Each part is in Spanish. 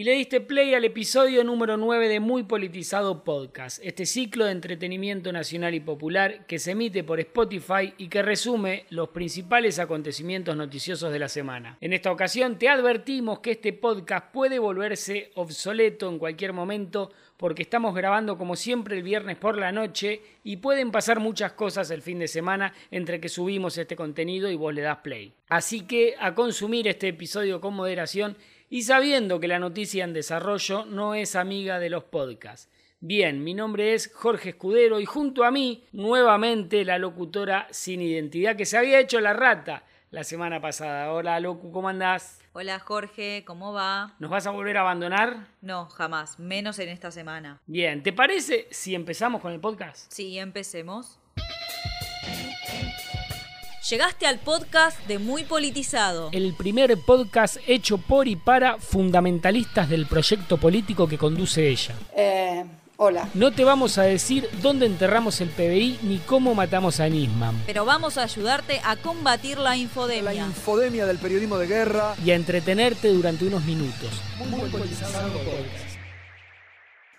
y le diste play al episodio número 9 de Muy Politizado Podcast, este ciclo de entretenimiento nacional y popular que se emite por Spotify y que resume los principales acontecimientos noticiosos de la semana. En esta ocasión te advertimos que este podcast puede volverse obsoleto en cualquier momento porque estamos grabando como siempre el viernes por la noche y pueden pasar muchas cosas el fin de semana entre que subimos este contenido y vos le das play. Así que a consumir este episodio con moderación y sabiendo que la noticia en desarrollo no es amiga de los podcasts. Bien, mi nombre es Jorge Escudero y junto a mí, nuevamente la locutora sin identidad que se había hecho la rata la semana pasada. Hola, Locu, ¿cómo andás? Hola Jorge, ¿cómo va? ¿Nos vas a volver a abandonar? No, jamás, menos en esta semana. Bien, ¿te parece si empezamos con el podcast? Sí, empecemos. Llegaste al podcast de Muy Politizado. El primer podcast hecho por y para fundamentalistas del proyecto político que conduce ella. Eh, hola. No te vamos a decir dónde enterramos el PBI ni cómo matamos a Nisman. Pero vamos a ayudarte a combatir la infodemia. La infodemia del periodismo de guerra. Y a entretenerte durante unos minutos. Muy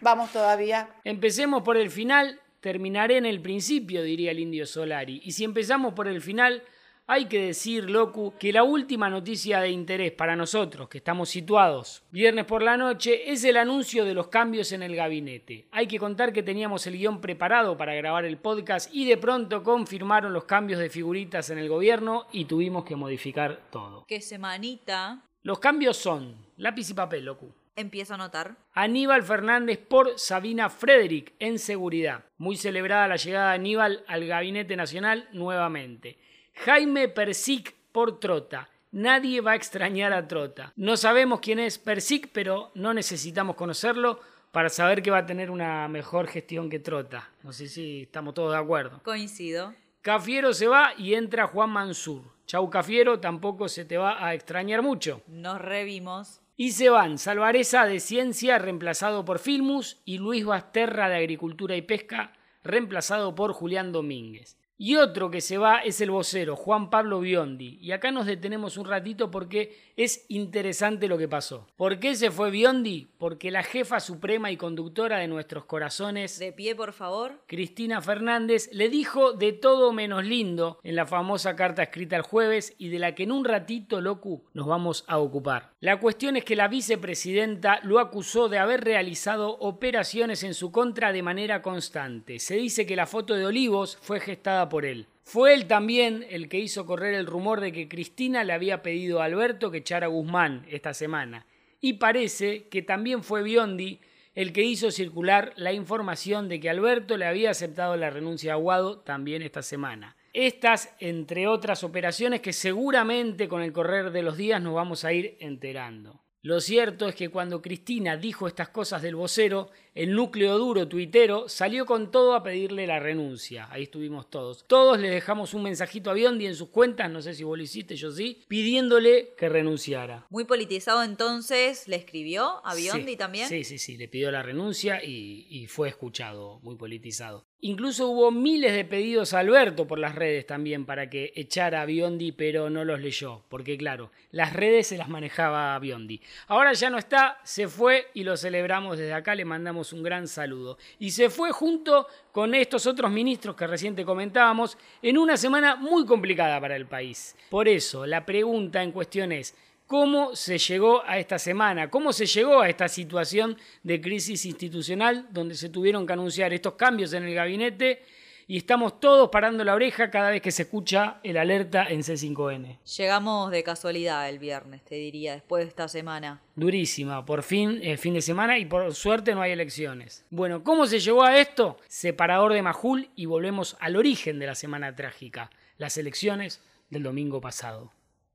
Vamos todavía. Empecemos por el final terminaré en el principio, diría el indio Solari. Y si empezamos por el final, hay que decir, Locu, que la última noticia de interés para nosotros, que estamos situados viernes por la noche, es el anuncio de los cambios en el gabinete. Hay que contar que teníamos el guion preparado para grabar el podcast y de pronto confirmaron los cambios de figuritas en el gobierno y tuvimos que modificar todo. ¿Qué semanita? Los cambios son lápiz y papel, Locu. Empiezo a notar. Aníbal Fernández por Sabina Frederick en seguridad. Muy celebrada la llegada de Aníbal al Gabinete Nacional nuevamente. Jaime Persic por Trota. Nadie va a extrañar a Trota. No sabemos quién es Persic, pero no necesitamos conocerlo para saber que va a tener una mejor gestión que Trota. No sé si estamos todos de acuerdo. Coincido. Cafiero se va y entra Juan Mansur. Chau Cafiero, tampoco se te va a extrañar mucho. Nos revimos. Y se van Salvareza de Ciencia, reemplazado por Filmus, y Luis Basterra de Agricultura y Pesca, reemplazado por Julián Domínguez. Y otro que se va es el vocero, Juan Pablo Biondi. Y acá nos detenemos un ratito porque es interesante lo que pasó. ¿Por qué se fue Biondi? Porque la jefa suprema y conductora de nuestros corazones, De pie, por favor. Cristina Fernández, le dijo de todo menos lindo en la famosa carta escrita el jueves y de la que en un ratito, Locu, nos vamos a ocupar. La cuestión es que la vicepresidenta lo acusó de haber realizado operaciones en su contra de manera constante. Se dice que la foto de Olivos fue gestada por él. Fue él también el que hizo correr el rumor de que Cristina le había pedido a Alberto que echara a Guzmán esta semana. Y parece que también fue Biondi el que hizo circular la información de que Alberto le había aceptado la renuncia a Aguado también esta semana. Estas, entre otras operaciones que seguramente con el correr de los días nos vamos a ir enterando. Lo cierto es que cuando Cristina dijo estas cosas del vocero, el núcleo duro tuitero salió con todo a pedirle la renuncia. Ahí estuvimos todos. Todos le dejamos un mensajito a Biondi en sus cuentas, no sé si vos lo hiciste, yo sí, pidiéndole que renunciara. Muy politizado entonces, ¿le escribió a Biondi Sí, también? Sí, sí, sí, le pidió la renuncia y, y fue escuchado, muy politizado. Incluso hubo miles de pedidos a Alberto por las redes también para que echara a Biondi, pero no los leyó, porque claro, las redes se las manejaba Biondi. Ahora ya no está, se fue y lo celebramos desde acá, le mandamos un gran saludo. Y se fue junto con estos otros ministros que recién comentábamos en una semana muy complicada para el país. Por eso, la pregunta en cuestión es, ¿Cómo se llegó a esta semana? ¿Cómo se llegó a esta situación de crisis institucional donde se tuvieron que anunciar estos cambios en el gabinete y estamos todos parando la oreja cada vez que se escucha el alerta en C5N? Llegamos de casualidad el viernes, te diría, después de esta semana. Durísima, por fin el fin de semana y por suerte no hay elecciones. Bueno, ¿cómo se llegó a esto? Separador de Majul y volvemos al origen de la semana trágica, las elecciones del domingo pasado.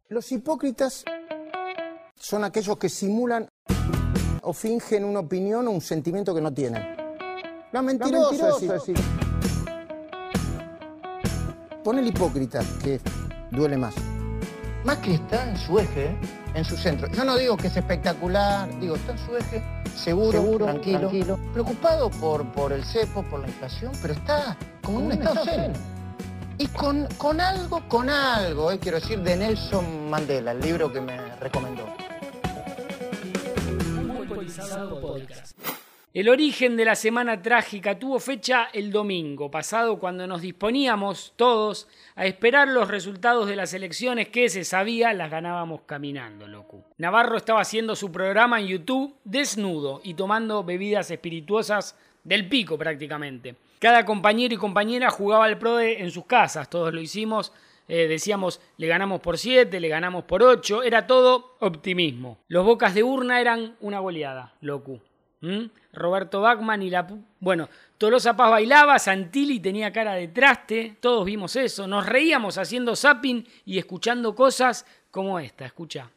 Los hipócritas son aquellos que simulan o fingen una opinión o un sentimiento que no tienen. Lo mentiroso, es decir. Pon el hipócrita, que duele más. Más que está en su eje, en su centro. Yo no digo que es espectacular, digo, está en su eje, seguro, tranquilo, preocupado por, por el cepo, por la inflación, pero está como en un estado zen. Y con, con algo, con algo, eh, quiero decir, de Nelson Mandela, el libro que me recomendó. El origen de la semana trágica tuvo fecha el domingo pasado cuando nos disponíamos todos a esperar los resultados de las elecciones que se sabía las ganábamos caminando, loco. Navarro estaba haciendo su programa en YouTube desnudo y tomando bebidas espirituosas del pico prácticamente. Cada compañero y compañera jugaba al PRODE en sus casas, todos lo hicimos. Eh, decíamos, le ganamos por 7, le ganamos por 8, era todo optimismo. Los bocas de urna eran una goleada, loco. ¿Mm? Roberto Bachman y la... Bueno, Tolosa Paz bailaba, Santilli tenía cara de traste, todos vimos eso, nos reíamos haciendo zapping y escuchando cosas como esta, escucha.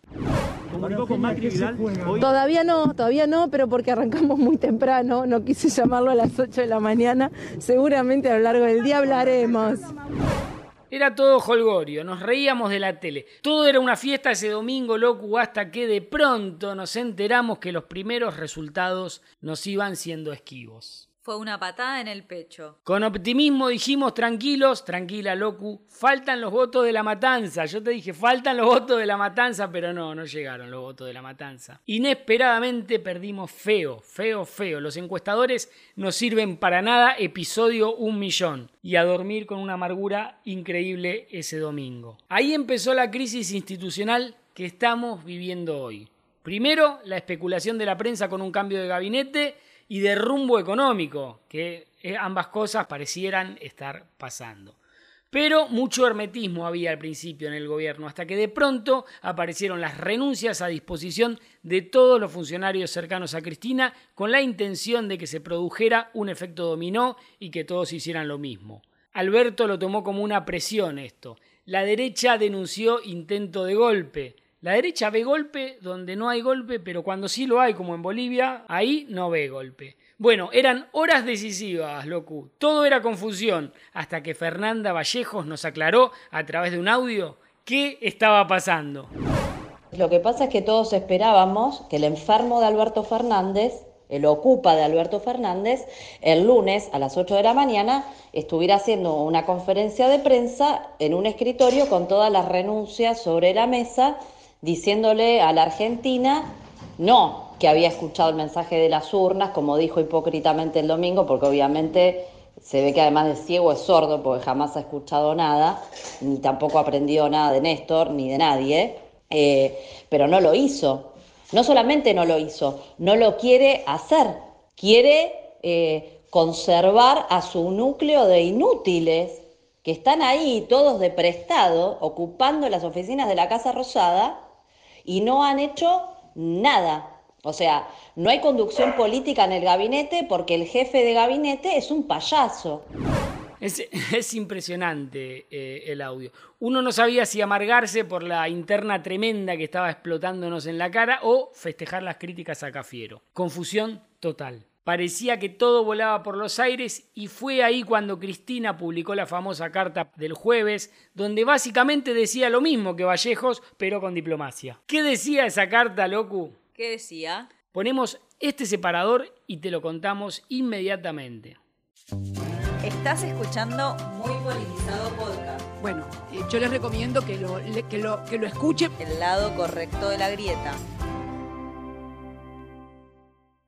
Todavía no, todavía no, pero porque arrancamos muy temprano, no quise llamarlo a las 8 de la mañana, seguramente a lo largo del día hablaremos. Era todo holgorio, nos reíamos de la tele. Todo era una fiesta ese domingo, loco, hasta que de pronto nos enteramos que los primeros resultados nos iban siendo esquivos. Fue una patada en el pecho. Con optimismo dijimos, tranquilos, tranquila, Locu, faltan los votos de la matanza. Yo te dije, faltan los votos de la matanza, pero no, no llegaron los votos de la matanza. Inesperadamente perdimos feo, feo, feo. Los encuestadores no sirven para nada, episodio un millón. Y a dormir con una amargura increíble ese domingo. Ahí empezó la crisis institucional que estamos viviendo hoy. Primero, la especulación de la prensa con un cambio de gabinete y de rumbo económico, que eh, ambas cosas parecieran estar pasando. Pero mucho hermetismo había al principio en el gobierno, hasta que de pronto aparecieron las renuncias a disposición de todos los funcionarios cercanos a Cristina con la intención de que se produjera un efecto dominó y que todos hicieran lo mismo. Alberto lo tomó como una presión esto. La derecha denunció intento de golpe. La derecha ve golpe donde no hay golpe, pero cuando sí lo hay, como en Bolivia, ahí no ve golpe. Bueno, eran horas decisivas, locu. Todo era confusión, hasta que Fernanda Vallejos nos aclaró a través de un audio qué estaba pasando. Lo que pasa es que todos esperábamos que el enfermo de Alberto Fernández, el ocupa de Alberto Fernández, el lunes a las 8 de la mañana estuviera haciendo una conferencia de prensa en un escritorio con todas las renuncias sobre la mesa diciéndole a la Argentina no que había escuchado el mensaje de las urnas, como dijo hipócritamente el domingo, porque obviamente se ve que además de ciego es sordo, porque jamás ha escuchado nada, ni tampoco aprendió nada de Néstor, ni de nadie, eh, pero no lo hizo. No solamente no lo hizo, no lo quiere hacer, quiere eh, conservar a su núcleo de inútiles que están ahí todos de prestado, ocupando las oficinas de la Casa Rosada, y no han hecho nada. O sea, no hay conducción política en el gabinete porque el jefe de gabinete es un payaso. Es, impresionante eh, el audio. Uno no sabía si amargarse por la interna tremenda que estaba explotándonos en la cara o festejar las críticas a Cafiero. Confusión total. Parecía que todo volaba por los aires y fue ahí cuando Cristina publicó la famosa carta del jueves, donde básicamente decía lo mismo que Vallejos, pero con diplomacia. ¿Qué decía esa carta, Locu? ¿Qué decía? Ponemos este separador y te lo contamos inmediatamente. Estás escuchando Muy Politizado Podcast. Bueno, eh, yo les recomiendo que lo, que lo, que lo escuchen. El lado correcto de la grieta.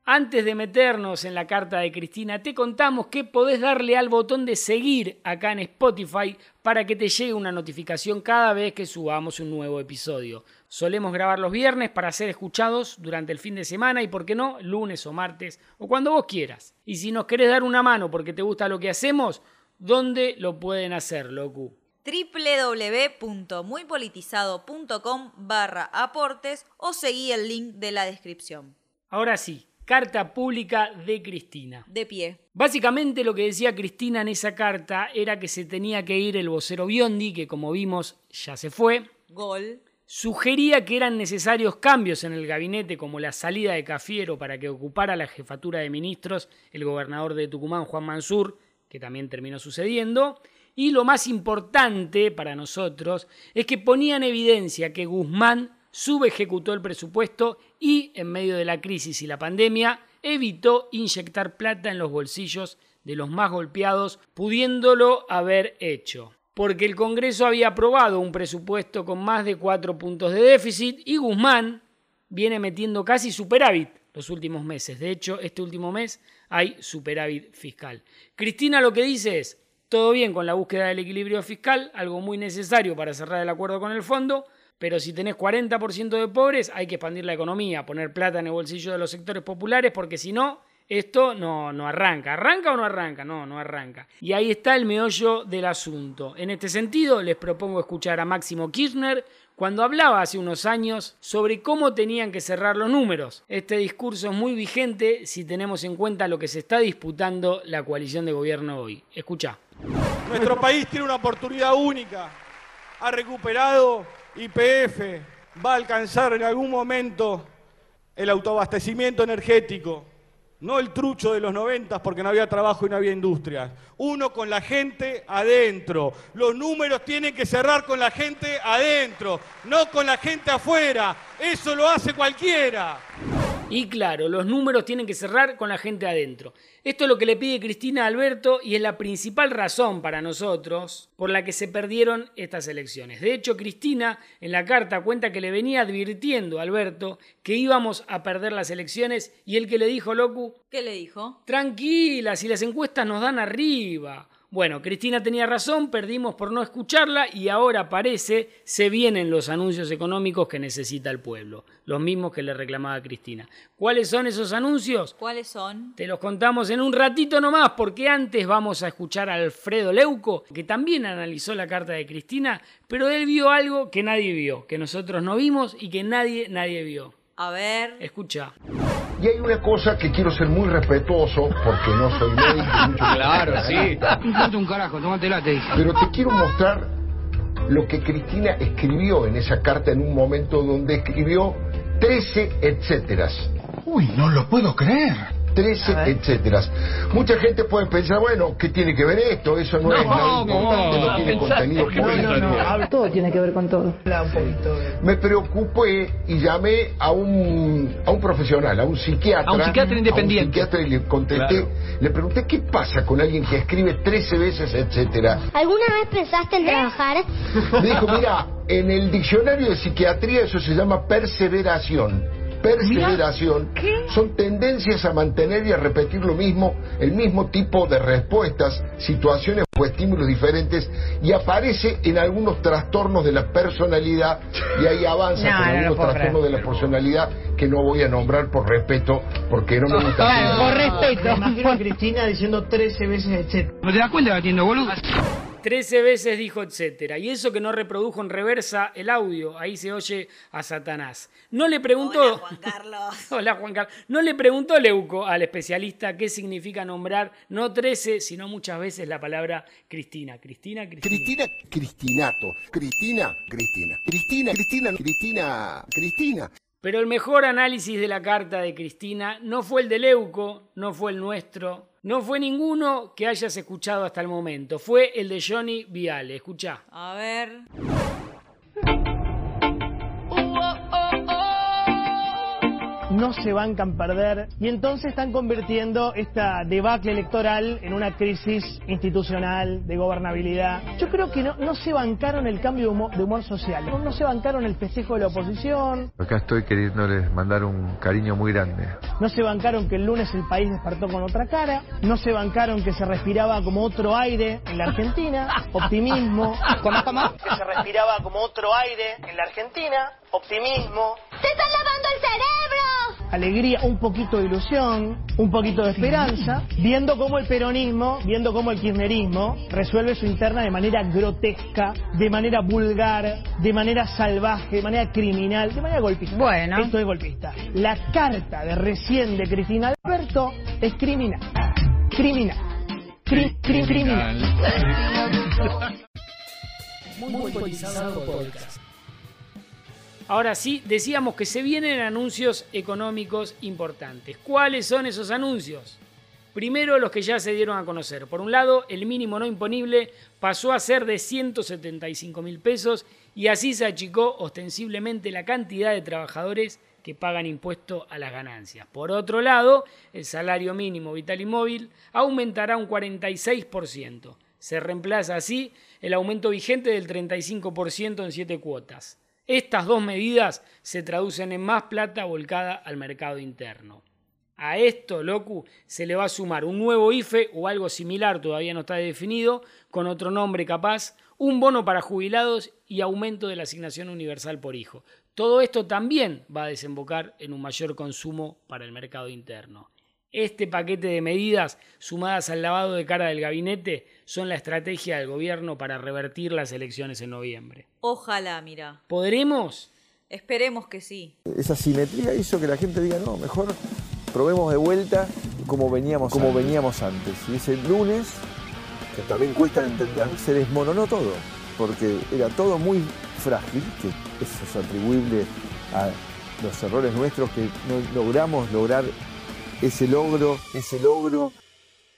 Antes de meternos en la carta de Cristina, te contamos que podés darle al botón de seguir acá en Spotify para que te llegue una notificación cada vez que subamos un nuevo episodio. Solemos grabar los viernes para ser escuchados durante el fin de semana y, por qué no, lunes o martes o cuando vos quieras. Y si nos querés dar una mano porque te gusta lo que hacemos, ¿dónde lo pueden hacer, locu? www.muypolitizado.com barra aportes o seguí el link de la descripción. Ahora sí, Carta pública de Cristina. De pie. Básicamente lo que decía Cristina en esa carta era que se tenía que ir el vocero Biondi, que como vimos ya se fue. Gol. Sugería que eran necesarios cambios en el gabinete, como la salida de Cafiero para que ocupara la jefatura de ministros el gobernador de Tucumán, Juan Mansur, que también terminó sucediendo. Y lo más importante para nosotros es que ponía en evidencia que Guzmán subejecutó el presupuesto y, en medio de la crisis y la pandemia, evitó inyectar plata en los bolsillos de los más golpeados, pudiéndolo haber hecho. Porque el Congreso había aprobado un presupuesto con más de cuatro puntos de déficit y Guzmán viene metiendo casi superávit los últimos meses. De hecho, este último mes hay superávit fiscal. Cristina lo que dice es, todo bien con la búsqueda del equilibrio fiscal, algo muy necesario para cerrar el acuerdo con el fondo, pero si tenés 40% de pobres, hay que expandir la economía, poner plata en el bolsillo de los sectores populares, porque si no, esto no, no arranca. ¿Arranca o no arranca? No, no arranca. Y ahí está el meollo del asunto. En este sentido, les propongo escuchar a Máximo Kirchner cuando hablaba hace unos años sobre cómo tenían que cerrar los números. Este discurso es muy vigente si tenemos en cuenta lo que se está disputando la coalición de gobierno hoy. Escucha. Nuestro país tiene una oportunidad única. Ha recuperado IPF, va a alcanzar en algún momento el autoabastecimiento energético. No el trucho de los noventas porque no había trabajo y no había industria. Uno con la gente adentro. Los números tienen que cerrar con la gente adentro, no con la gente afuera. Eso lo hace cualquiera. Y claro, los números tienen que cerrar con la gente adentro. Esto es lo que le pide Cristina a Alberto y es la principal razón para nosotros por la que se perdieron estas elecciones. De hecho, Cristina en la carta cuenta que le venía advirtiendo a Alberto que íbamos a perder las elecciones y el que le dijo, Locu, ¿Qué le dijo? tranquila, si las encuestas nos dan arriba. Bueno, Cristina tenía razón, perdimos por no escucharla y ahora parece se vienen los anuncios económicos que necesita el pueblo, los mismos que le reclamaba Cristina. ¿Cuáles son esos anuncios? ¿Cuáles son? Te los contamos en un ratito nomás, porque antes vamos a escuchar a Alfredo Leuco, que también analizó la carta de Cristina, pero él vio algo que nadie vio, que nosotros no vimos y que nadie, nadie vio. A ver. Escucha. Y hay una cosa que quiero ser muy respetuoso, porque no soy médico. mucho Claro, sí. analista, un carajo, tómatela, te dije. Pero te quiero mostrar lo que Cristina escribió en esa carta en un momento donde escribió 13 etcéteras. Uy, no lo puedo creer. 13 etcéteras. Mucha gente puede pensar, bueno, ¿qué tiene que ver esto? Eso no, No, es nada no, importante, no, no, tiene contenido político. Todo tiene que ver con todo. Me preocupé y llamé a un, a un profesional, a un psiquiatra. A un psiquiatra independiente. A un psiquiatra y le contesté, Claro. le pregunté qué pasa con alguien que escribe 13 veces, etcétera. ¿Alguna vez pensaste en trabajar? Me dijo, mira, en el diccionario de psiquiatría eso se llama perseveración. Perseveración son tendencias a mantener y a repetir lo mismo, el mismo tipo de respuestas, situaciones o estímulos diferentes y aparece en algunos trastornos de la personalidad y ahí avanza No, con no algunos trastornos de la personalidad que no voy a nombrar por respeto porque no me gusta. Por respeto. Imagino a Cristina diciendo 13 veces etcétera. ¿No te das cuenta batiendo boludo? Trece veces dijo etcétera. Y eso que no reprodujo en reversa el audio, ahí se oye a Satanás. No le preguntó. Hola, Juan Carlos. Hola, Juan Carlos. No le preguntó Leuco al especialista qué significa nombrar no 13, sino muchas veces la palabra Cristina. Cristina, Cristina. Cristina, Cristinato. Cristina, Cristina. Cristina, Cristina, Cristina, Cristina. Pero el mejor análisis de la carta de Cristina no fue el de Leuco, no fue el nuestro, no fue ninguno que hayas escuchado hasta el momento. Fue el de Johnny Viale. Escuchá. A ver. No se bancan perder y entonces están convirtiendo esta debacle electoral en una crisis institucional de gobernabilidad. Yo creo que no, no se bancaron el cambio de humor, de humor social, no, no se bancaron el festejo de la oposición, Acá estoy queriéndoles mandar un cariño muy grande. no se bancaron que el lunes el país despertó con otra cara, no se bancaron que se respiraba como otro aire en la Argentina, optimismo, ¿Cómo, cómo? que se respiraba como otro aire en la Argentina, optimismo, ¡Se están lavando el cerebro! Alegría, un poquito de ilusión, un poquito de esperanza, viendo cómo el peronismo, viendo cómo el kirchnerismo resuelve su interna de manera grotesca, de manera vulgar, de manera salvaje, de manera criminal, de manera golpista. Bueno. Esto es golpista. La carta de recién de Cristina Alberto es criminal. Criminal. Cri- cri- criminal. Muy politizado podcast. Ahora sí, decíamos que se vienen anuncios económicos importantes. ¿Cuáles son esos anuncios? Primero los que ya se dieron a conocer. Por un lado, el mínimo no imponible pasó a ser de 175 mil pesos y así se achicó ostensiblemente la cantidad de trabajadores que pagan impuesto a las ganancias. Por otro lado, el salario mínimo vital y móvil aumentará un 46%. Se reemplaza así el aumento vigente del 35% en siete cuotas. Estas dos medidas se traducen en más plata volcada al mercado interno. A esto, Locu, se le va a sumar un nuevo IFE o algo similar, todavía no está definido, con otro nombre capaz, un bono para jubilados y aumento de la asignación universal por hijo. Todo esto también va a desembocar en un mayor consumo para el mercado interno. Este paquete de medidas, sumadas al lavado de cara del gabinete, son la estrategia del gobierno para revertir las elecciones en noviembre. Ojalá, mira. ¿Podremos? Esperemos que sí. Esa simetría hizo que la gente diga, no, mejor probemos de vuelta como veníamos, como veníamos antes. Y ese lunes, que también cuesta entender, se desmoronó todo, porque era todo muy frágil, que eso es atribuible a los errores nuestros que no logramos lograr ese logro, ese logro.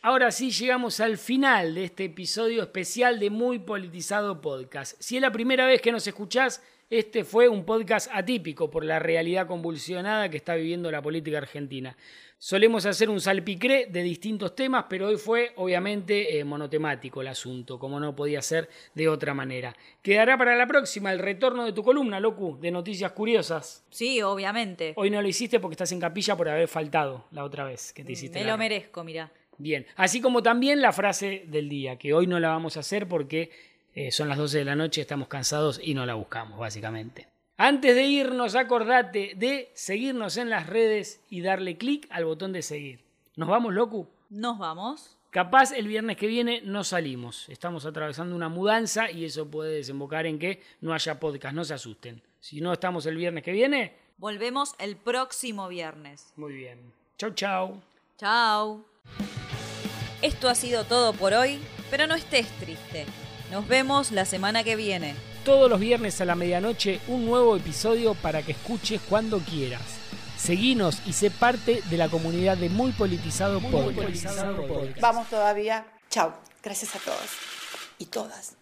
Ahora sí llegamos al final de este episodio especial de Muy Politizado Podcast. Si es la primera vez que nos escuchás, este fue un podcast atípico por la realidad convulsionada que está viviendo la política argentina. Solemos hacer un salpicré de distintos temas, pero hoy fue obviamente eh, monotemático el asunto, como no podía ser de otra manera. Quedará para la próxima el retorno de tu columna, Locu, de noticias curiosas. Sí, obviamente. Hoy no lo hiciste porque estás en capilla por haber faltado la otra vez que te hiciste. Me lo merezco, mira. Bien, así como también la frase del día, que hoy no la vamos a hacer porque eh, son las 12 de la noche, estamos cansados y no la buscamos, básicamente. Antes de irnos, acordate de seguirnos en las redes y darle clic al botón de seguir. ¿Nos vamos, Locu? Nos vamos. Capaz el viernes que viene no salimos. Estamos atravesando una mudanza y eso puede desembocar en que no haya podcast. No se asusten. Si no estamos el viernes que viene, Volvemos el próximo viernes. muy bien. Chau, chau. Chao. Esto ha sido todo por hoy, pero no estés triste. Nos vemos la semana que viene. Todos los viernes a la medianoche un nuevo episodio para que escuches cuando quieras. Seguinos y sé parte de la comunidad de Muy Politizado Podcast. Vamos todavía. Chao. Gracias a todos y todas.